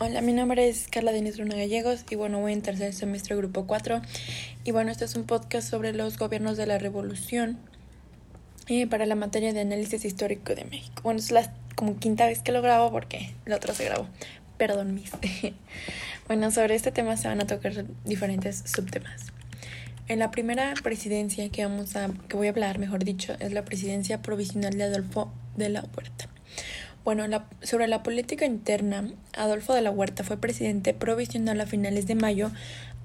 Hola, mi nombre es Carla Denise Luna Gallegos y bueno, voy en tercer semestre grupo 4 y bueno, este es un podcast sobre los gobiernos de la revolución eh, para la materia de análisis histórico de México. Bueno, es la como quinta vez que lo grabo porque la otra se grabó. Perdón, mis. bueno, sobre este tema se van a tocar diferentes subtemas. En la primera presidencia que vamos a que voy a hablar, mejor dicho, es la presidencia provisional de Adolfo de la Huerta. Bueno, sobre la política interna, Adolfo de la Huerta fue presidente provisional a finales de mayo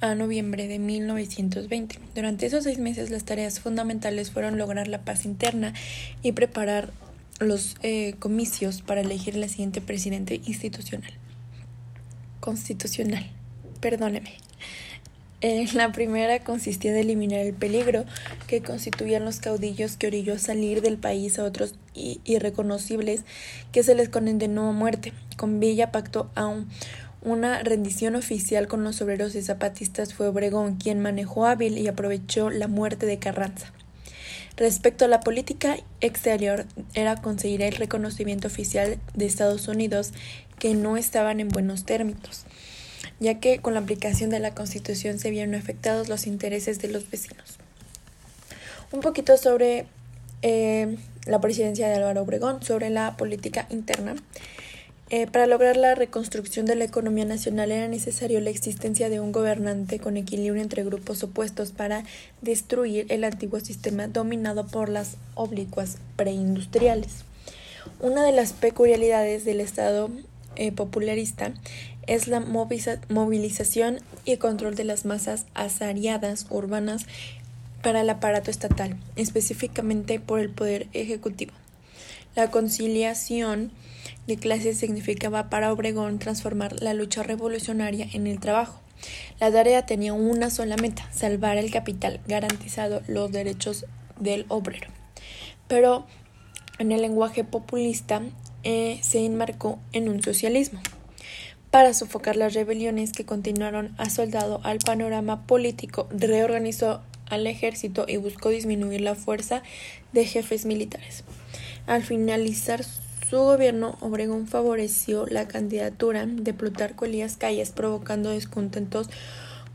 a noviembre de 1920. Durante esos seis meses las tareas fundamentales fueron lograr la paz interna y preparar los eh, comicios para elegir la siguiente presidente institucional. Constitucional. Perdóneme. Eh, la primera consistía en eliminar el peligro que constituían los caudillos que orilló salir del país a otros irreconocibles que se les condenó a muerte. Con Villa pactó aún una rendición oficial con los obreros y zapatistas fue Obregón quien manejó hábil y aprovechó la muerte de Carranza. Respecto a la política exterior, era conseguir el reconocimiento oficial de Estados Unidos que no estaban en buenos términos ya que con la aplicación de la Constitución se vieron afectados los intereses de los vecinos. Un poquito sobre eh, la presidencia de Álvaro Obregón, sobre la política interna. Eh, para lograr la reconstrucción de la economía nacional era necesario la existencia de un gobernante con equilibrio entre grupos opuestos para destruir el antiguo sistema dominado por las oblicuas preindustriales. Una de las peculiaridades del Estado eh, popularista es la movilización y control de las masas asariadas urbanas para el aparato estatal, específicamente por el Poder Ejecutivo. La conciliación de clases significaba para Obregón transformar la lucha revolucionaria en el trabajo. La tarea tenía una sola meta, salvar el capital, garantizado los derechos del obrero. Pero en el lenguaje populista eh, se enmarcó en un socialismo para sofocar las rebeliones que continuaron asoldado al panorama político, reorganizó al ejército y buscó disminuir la fuerza de jefes militares. Al finalizar su gobierno, Obregón favoreció la candidatura de Plutarco Elías Calles, provocando descontentos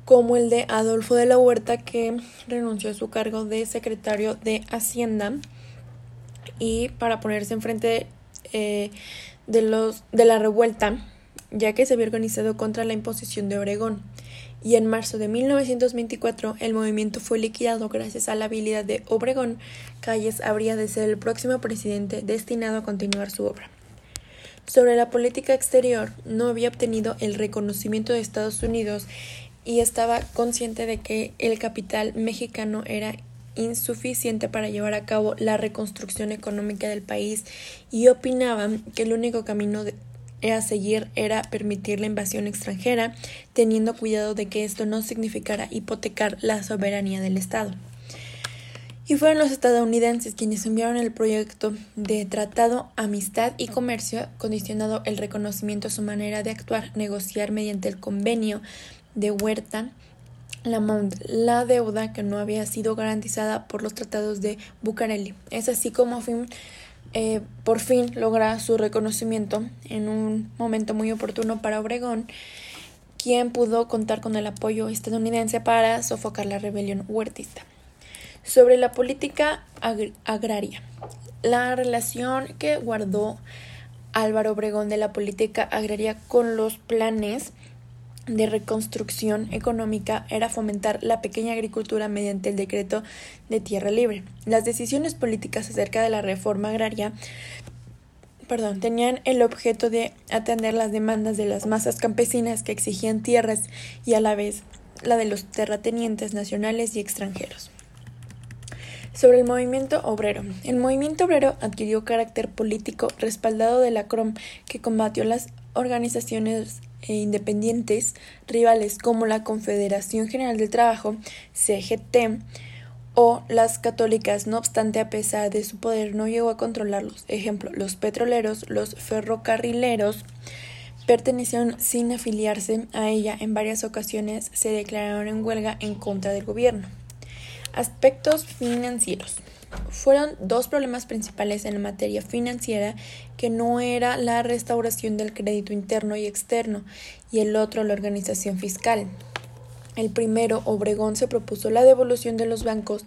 como el de Adolfo de la Huerta, que renunció a su cargo de secretario de Hacienda y para ponerse enfrente eh, de la revuelta ya que se había organizado contra la imposición de Oregón, y en marzo de 1924 el movimiento fue liquidado gracias a la habilidad de Obregón. Calles habría de ser el próximo presidente destinado a continuar su obra. Sobre la política exterior, no había obtenido el reconocimiento de Estados Unidos y estaba consciente de que el capital mexicano era insuficiente para llevar a cabo la reconstrucción económica del país y opinaban que el único camino a seguir era permitir la invasión extranjera, teniendo cuidado de que esto no significara hipotecar la soberanía del Estado. Y fueron los estadounidenses quienes enviaron el proyecto de Tratado Amistad y Comercio, condicionado el reconocimiento a su manera de actuar, negociar mediante el convenio de Huerta la, la deuda que no había sido garantizada por los tratados de Bucareli. Es así como fin eh, por fin logra su reconocimiento en un momento muy oportuno para Obregón, quien pudo contar con el apoyo estadounidense para sofocar la rebelión huertista. Sobre la política agraria, la relación que guardó Álvaro Obregón de la política agraria con los planes de reconstrucción económica era fomentar la pequeña agricultura mediante el decreto de tierra libre. Las decisiones políticas acerca de la reforma agraria perdón, tenían el objeto de atender las demandas de las masas campesinas que exigían tierras y a la vez la de los terratenientes nacionales y extranjeros. Sobre el movimiento obrero. El movimiento obrero adquirió carácter político respaldado de la CROM que combatió las organizaciones e independientes rivales como la Confederación General del Trabajo, CGT, o las católicas, no obstante, a pesar de su poder, no llegó a controlarlos. Ejemplo, los petroleros, los ferrocarrileros, pertenecieron sin afiliarse a ella. En varias ocasiones se declararon en huelga en contra del gobierno. Aspectos financieros. Fueron dos problemas principales en la materia financiera, que no era la restauración del crédito interno y externo, y el otro la organización fiscal. El primero, Obregón se propuso la devolución de los bancos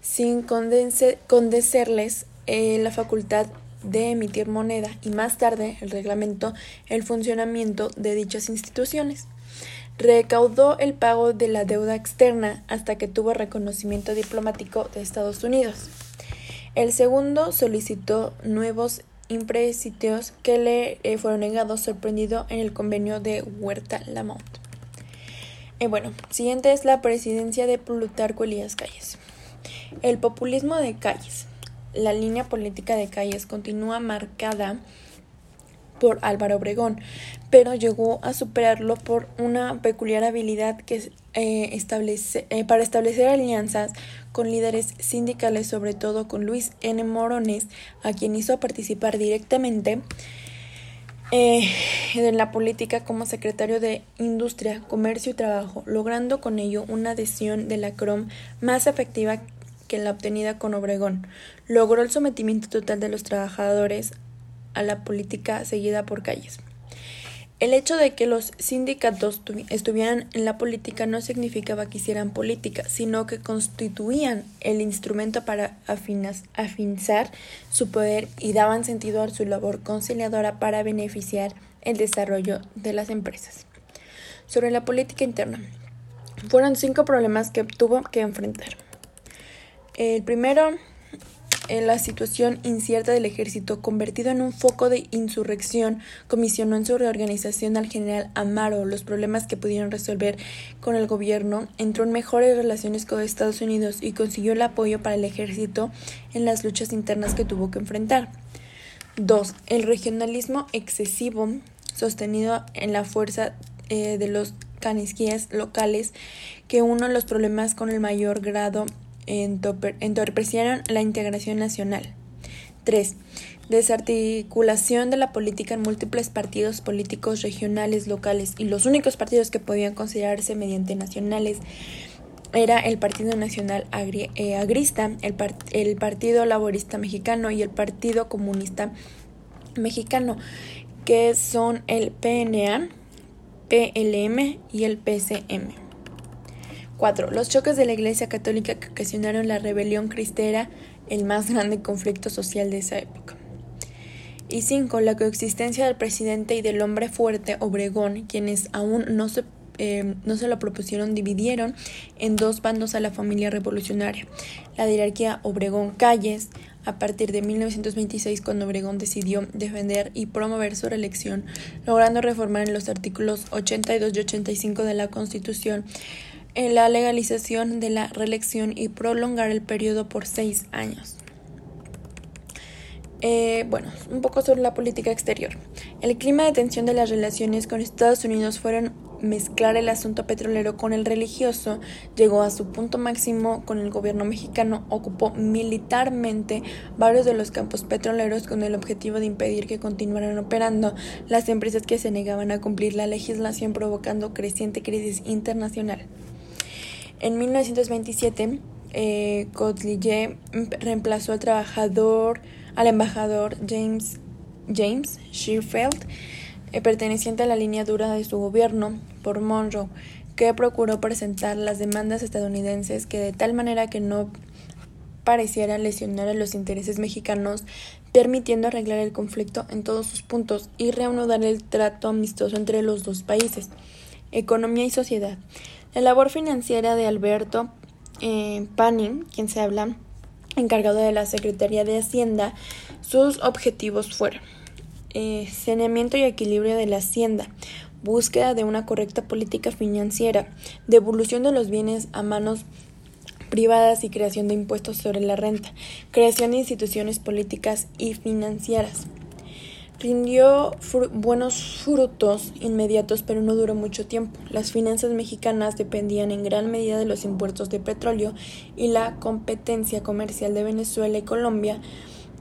sin condecerles eh, la facultad de emitir moneda y más tarde el reglamento el funcionamiento de dichas instituciones. Recaudó el pago de la deuda externa hasta que tuvo reconocimiento diplomático de Estados Unidos. El segundo solicitó nuevos impresitos que le eh, fueron negados sorprendido en el convenio de Huerta Lamont. Eh, bueno, siguiente es la presidencia de Plutarco Elías Calles. El populismo de Calles. La línea política de Calles continúa marcada por Álvaro Obregón, pero llegó a superarlo por una peculiar habilidad que eh, establece, eh, para establecer alianzas con líderes sindicales, sobre todo con Luis N. Morones, a quien hizo participar directamente eh, en la política como secretario de Industria, Comercio y Trabajo, logrando con ello una adhesión de la CROM más efectiva que la obtenida con Obregón. Logró el sometimiento total de los trabajadores a la política seguida por Calles. El hecho de que los sindicatos estuvieran en la política no significaba que hicieran política, sino que constituían el instrumento para afinzar su poder y daban sentido a su labor conciliadora para beneficiar el desarrollo de las empresas. Sobre la política interna, fueron cinco problemas que tuvo que enfrentar. El primero en la situación incierta del ejército, convertido en un foco de insurrección, comisionó en su reorganización al general Amaro los problemas que pudieron resolver con el gobierno, entró en mejores relaciones con Estados Unidos y consiguió el apoyo para el ejército en las luchas internas que tuvo que enfrentar. 2. El regionalismo excesivo sostenido en la fuerza eh, de los canisquíes locales, que uno de los problemas con el mayor grado entorpecieron la integración nacional. 3. Desarticulación de la política en múltiples partidos políticos regionales, locales y los únicos partidos que podían considerarse mediante nacionales era el Partido Nacional eh, Agrista, el, el Partido Laborista Mexicano y el Partido Comunista Mexicano, que son el PNA, PLM y el PCM. 4. Los choques de la Iglesia Católica que ocasionaron la rebelión cristera, el más grande conflicto social de esa época. Y 5. La coexistencia del presidente y del hombre fuerte Obregón, quienes aún no se, eh, no se lo propusieron, dividieron en dos bandos a la familia revolucionaria. La jerarquía Obregón-Calles, a partir de 1926, cuando Obregón decidió defender y promover su reelección, logrando reformar en los artículos 82 y 85 de la Constitución la legalización de la reelección y prolongar el periodo por seis años. Eh, bueno, un poco sobre la política exterior. El clima de tensión de las relaciones con Estados Unidos fueron mezclar el asunto petrolero con el religioso, llegó a su punto máximo con el gobierno mexicano, ocupó militarmente varios de los campos petroleros con el objetivo de impedir que continuaran operando las empresas que se negaban a cumplir la legislación provocando creciente crisis internacional. En 1927, eh, reemplazó al trabajador, al embajador James, James Shearfield, eh, perteneciente a la línea dura de su gobierno, por Monroe, que procuró presentar las demandas estadounidenses que de tal manera que no pareciera lesionar a los intereses mexicanos, permitiendo arreglar el conflicto en todos sus puntos y reanudar el trato amistoso entre los dos países. Economía y sociedad. La labor financiera de Alberto eh, Panning, quien se habla, encargado de la Secretaría de Hacienda, sus objetivos fueron eh, saneamiento y equilibrio de la hacienda, búsqueda de una correcta política financiera, devolución de los bienes a manos privadas y creación de impuestos sobre la renta, creación de instituciones políticas y financieras. Rindió buenos frutos inmediatos, pero no duró mucho tiempo. Las finanzas mexicanas dependían en gran medida de los impuestos de petróleo y la competencia comercial de Venezuela y Colombia,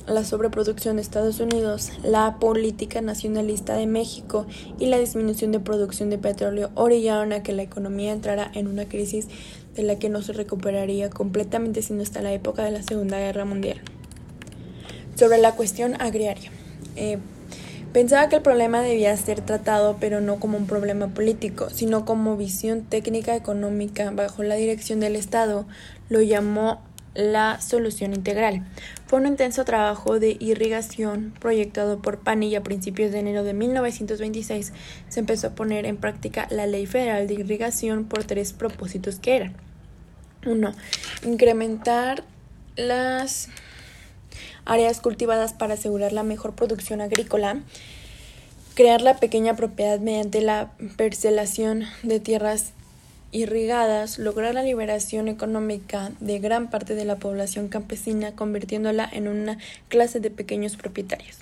la sobreproducción de Estados Unidos, la política nacionalista de México y la disminución de producción de petróleo orillaron a que la economía entrara en una crisis de la que no se recuperaría completamente sino hasta la época de la Segunda Guerra Mundial. Sobre la cuestión agraria. Eh, pensaba que el problema debía ser tratado, pero no como un problema político, sino como visión técnica económica bajo la dirección del Estado. Lo llamó la solución integral. Fue un intenso trabajo de irrigación proyectado por Pani y a principios de enero de 1926 se empezó a poner en práctica la Ley Federal de Irrigación por tres propósitos que eran 1. Incrementar las áreas cultivadas para asegurar la mejor producción agrícola, crear la pequeña propiedad mediante la parcelación de tierras irrigadas, lograr la liberación económica de gran parte de la población campesina, convirtiéndola en una clase de pequeños propietarios.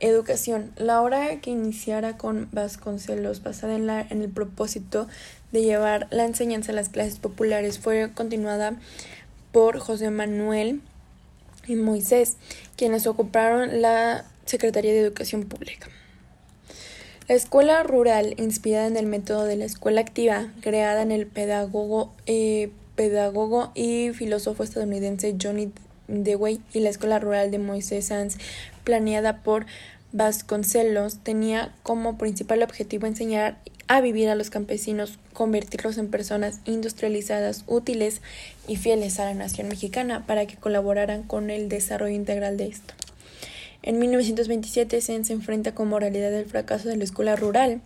Educación. La obra que iniciara con Vasconcelos, basada en, la, en el propósito de llevar la enseñanza a las clases populares, fue continuada por José Manuel y Moisés, quienes ocuparon la Secretaría de Educación Pública. La escuela rural, inspirada en el método de la escuela activa, creada en el pedagogo, eh, pedagogo y filósofo estadounidense Johnny Dewey, y la escuela rural de Moisés Sanz, planeada por Vasconcelos, tenía como principal objetivo enseñar a vivir a los campesinos, convertirlos en personas industrializadas, útiles y fieles a la nación mexicana para que colaboraran con el desarrollo integral de esto. En 1927 se enfrenta con moralidad del fracaso de la escuela rural.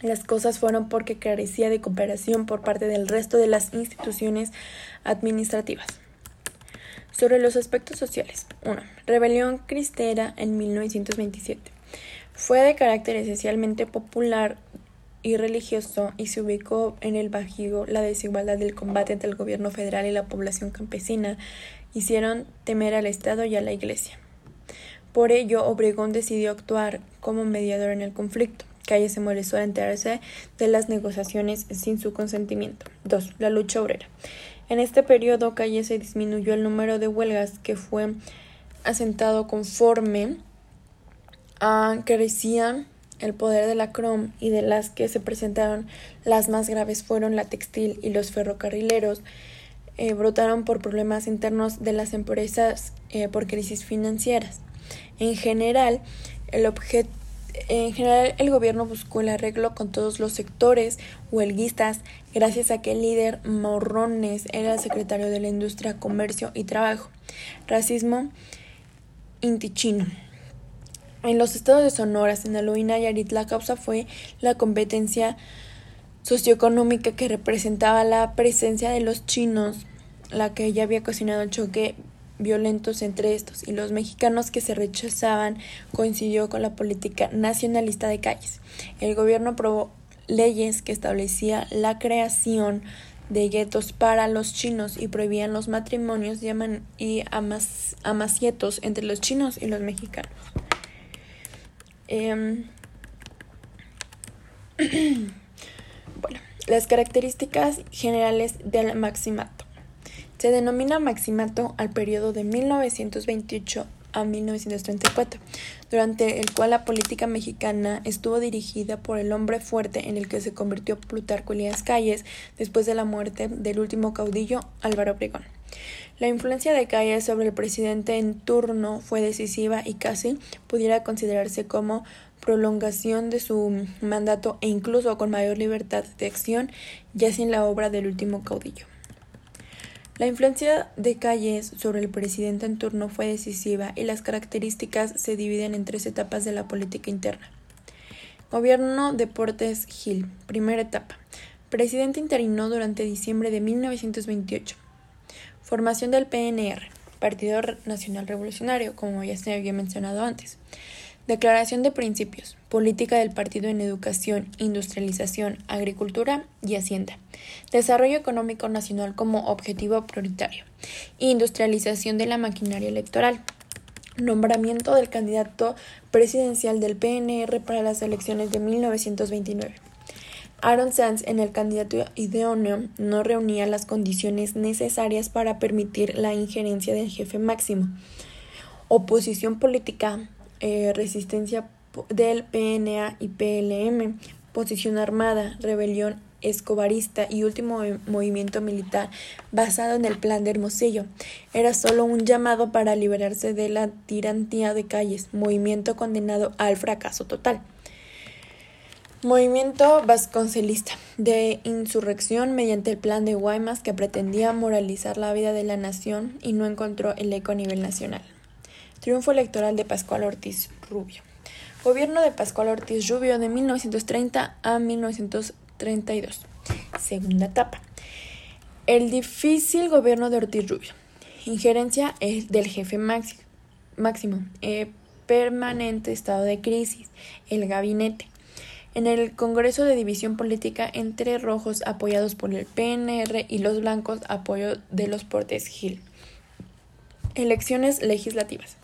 Las cosas fueron porque carecía de cooperación por parte del resto de las instituciones administrativas. Sobre los aspectos sociales. 1. Rebelión cristera en 1927. Fue de carácter esencialmente popular y religioso y se ubicó en el Bajío la desigualdad del combate entre el gobierno federal y la población campesina hicieron temer al Estado y a la Iglesia. Por ello, Obregón decidió actuar como mediador en el conflicto. Calle se molestó al enterarse de las negociaciones sin su consentimiento. 2. La lucha obrera. En este periodo, Calle se disminuyó el número de huelgas que fue asentado conforme a crecía el poder de la CROM y de las que se presentaron las más graves fueron la textil y los ferrocarrileros. Eh, brotaron por problemas internos de las empresas eh, por crisis financieras. En general, el en general, el gobierno buscó el arreglo con todos los sectores huelguistas gracias a que el líder Morrones era el secretario de la Industria, Comercio y Trabajo. Racismo intichino. En los estados de Sonora, Sinaloa y Nayarit la causa fue la competencia socioeconómica que representaba la presencia de los chinos, la que ya había ocasionado el choque violentos entre estos y los mexicanos que se rechazaban coincidió con la política nacionalista de calles. El gobierno aprobó leyes que establecía la creación de guetos para los chinos y prohibían los matrimonios y amasietos entre los chinos y los mexicanos. Em, bueno, las características generales del maximato. Se denomina maximato al periodo de 1928 a 1934, durante el cual la política mexicana estuvo dirigida por el hombre fuerte en el que se convirtió Plutarco Elías Calles después de la muerte del último caudillo Álvaro Obregón. La influencia de Calles sobre el presidente en turno fue decisiva y casi pudiera considerarse como prolongación de su mandato e incluso con mayor libertad de acción ya sin la obra del último caudillo. La influencia de Calles sobre el presidente en turno fue decisiva y las características se dividen en tres etapas de la política interna. Gobierno Deportes Gil. Primera etapa. Presidente interino durante diciembre de 1928. Formación del PNR, Partido Nacional Revolucionario, como ya se había mencionado antes. Declaración de principios. Política del partido en educación, industrialización, agricultura y hacienda. Desarrollo económico nacional como objetivo prioritario. Industrialización de la maquinaria electoral. Nombramiento del candidato presidencial del PNR para las elecciones de 1929. Aaron Sanz en el candidato idóneo no reunía las condiciones necesarias para permitir la injerencia del jefe máximo. Oposición política eh, resistencia del PNA y PLM, posición armada, rebelión escobarista y último movimiento militar basado en el plan de Hermosillo. Era solo un llamado para liberarse de la tirantía de calles, movimiento condenado al fracaso total. Movimiento vasconcelista de insurrección mediante el plan de Guaymas que pretendía moralizar la vida de la nación y no encontró el eco a nivel nacional. Triunfo electoral de Pascual Ortiz Rubio. Gobierno de Pascual Ortiz Rubio de 1930 a 1932. Segunda etapa. El difícil gobierno de Ortiz Rubio. Injerencia del jefe máximo. Eh, permanente estado de crisis. El gabinete en el Congreso de División Política entre rojos apoyados por el PNR y los blancos apoyo de los Portes Gil. Elecciones legislativas.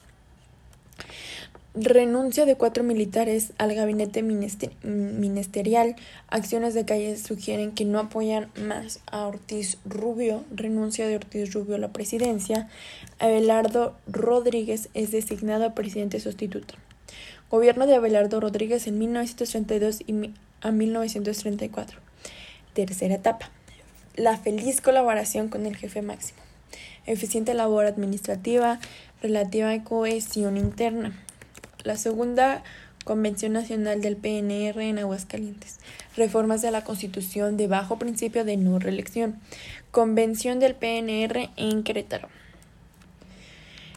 Renuncia de cuatro militares al gabinete ministerial. Acciones de calle sugieren que no apoyan más a Ortiz Rubio. Renuncia de Ortiz Rubio a la presidencia. Abelardo Rodríguez es designado presidente sustituto. Gobierno de Abelardo Rodríguez en 1932 y a 1934. Tercera etapa. La feliz colaboración con el jefe máximo. Eficiente labor administrativa, relativa cohesión interna. La segunda Convención Nacional del PNR en Aguascalientes. Reformas de la Constitución de bajo principio de no reelección. Convención del PNR en Querétaro.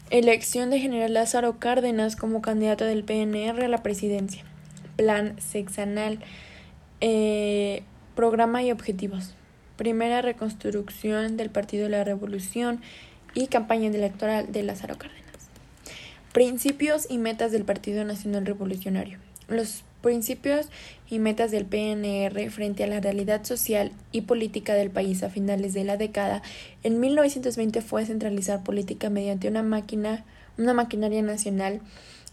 Elección de General Lázaro Cárdenas como candidato del PNR a la presidencia. Plan sexenal. Eh, programa y objetivos. Primera reconstrucción del Partido de la Revolución y campaña electoral de Lázaro Cárdenas. Principios y metas del Partido Nacional Revolucionario. Los principios y metas del PNR frente a la realidad social y política del país a finales de la década, en 1920 fue centralizar política mediante una máquina, una maquinaria nacional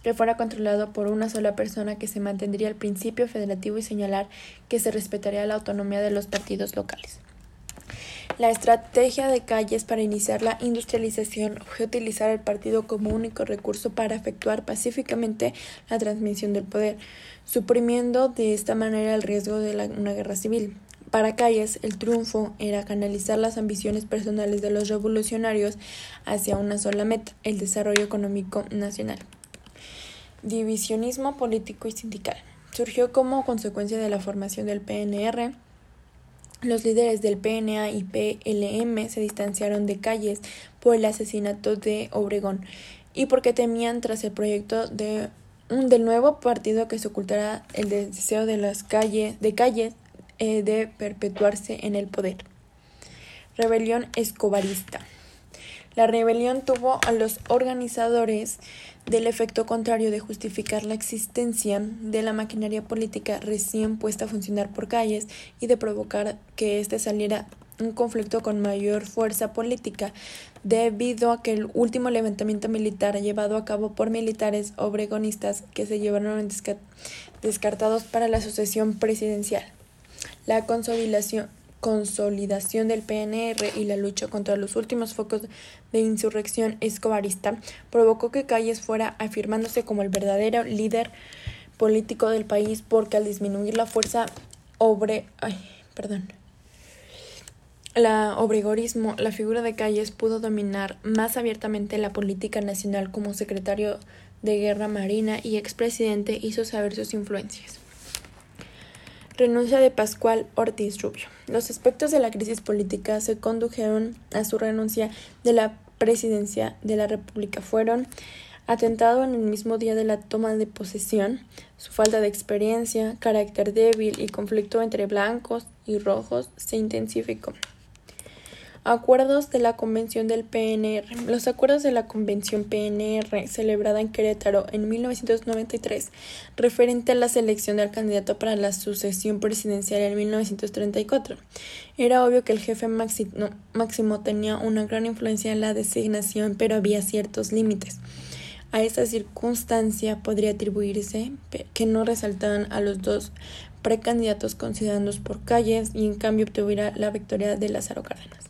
que fuera controlado por una sola persona que se mantendría el principio federativo y señalar que se respetaría la autonomía de los partidos locales. La estrategia de Calles para iniciar la industrialización fue utilizar el partido como único recurso para efectuar pacíficamente la transmisión del poder, suprimiendo de esta manera el riesgo de una guerra civil. Para Calles, el triunfo era canalizar las ambiciones personales de los revolucionarios hacia una sola meta, el desarrollo económico nacional. Divisionismo político y sindical. Surgió como consecuencia de la formación del PNR los líderes del PNA y PLM se distanciaron de Calles por el asesinato de Obregón y porque temían tras el proyecto de del nuevo partido que se ocultara el deseo de las calles de Calles eh, de perpetuarse en el poder. Rebelión escobarista. La rebelión tuvo a los organizadores del efecto contrario de justificar la existencia de la maquinaria política recién puesta a funcionar por calles y de provocar que éste saliera un conflicto con mayor fuerza política debido a que el último levantamiento militar llevado a cabo por militares obregonistas que se llevaron descartados para la sucesión presidencial. La consolidación, consolidación del PNR y la lucha contra los últimos focos de insurrección escobarista provocó que Calles fuera afirmándose como el verdadero líder político del país porque al disminuir la fuerza obre ay, perdón la obregorismo, la figura de Calles pudo dominar más abiertamente la política nacional como secretario de Guerra Marina y expresidente hizo saber sus influencias. Renuncia de Pascual Ortiz Rubio. Los aspectos de la crisis política se condujeron a su renuncia de la presidencia de la República. Fueron atentado en el mismo día de la toma de posesión, su falta de experiencia, carácter débil y conflicto entre blancos y rojos se intensificó. Acuerdos de la Convención del PNR. Los acuerdos de la Convención PNR, celebrada en Querétaro en 1993, referente a la selección del candidato para la sucesión presidencial en 1934. Era obvio que el jefe máximo, tenía una gran influencia en la designación, pero había ciertos límites. A esa circunstancia podría atribuirse que no resaltaban a los dos precandidatos considerados por calles y en cambio obtuviera la victoria de Lázaro Cárdenas.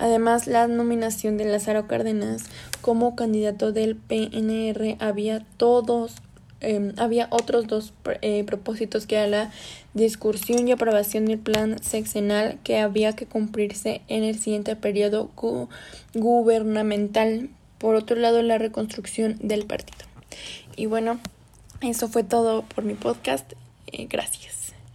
Además, la nominación de Lázaro Cárdenas como candidato del PNR había todos em, había otros dos eh, propósitos que era la discusión y aprobación del plan sexenal que había que cumplirse en el siguiente periodo gubernamental. Por otro lado, la reconstrucción del partido. Y bueno, eso fue todo por mi podcast. Eh, gracias.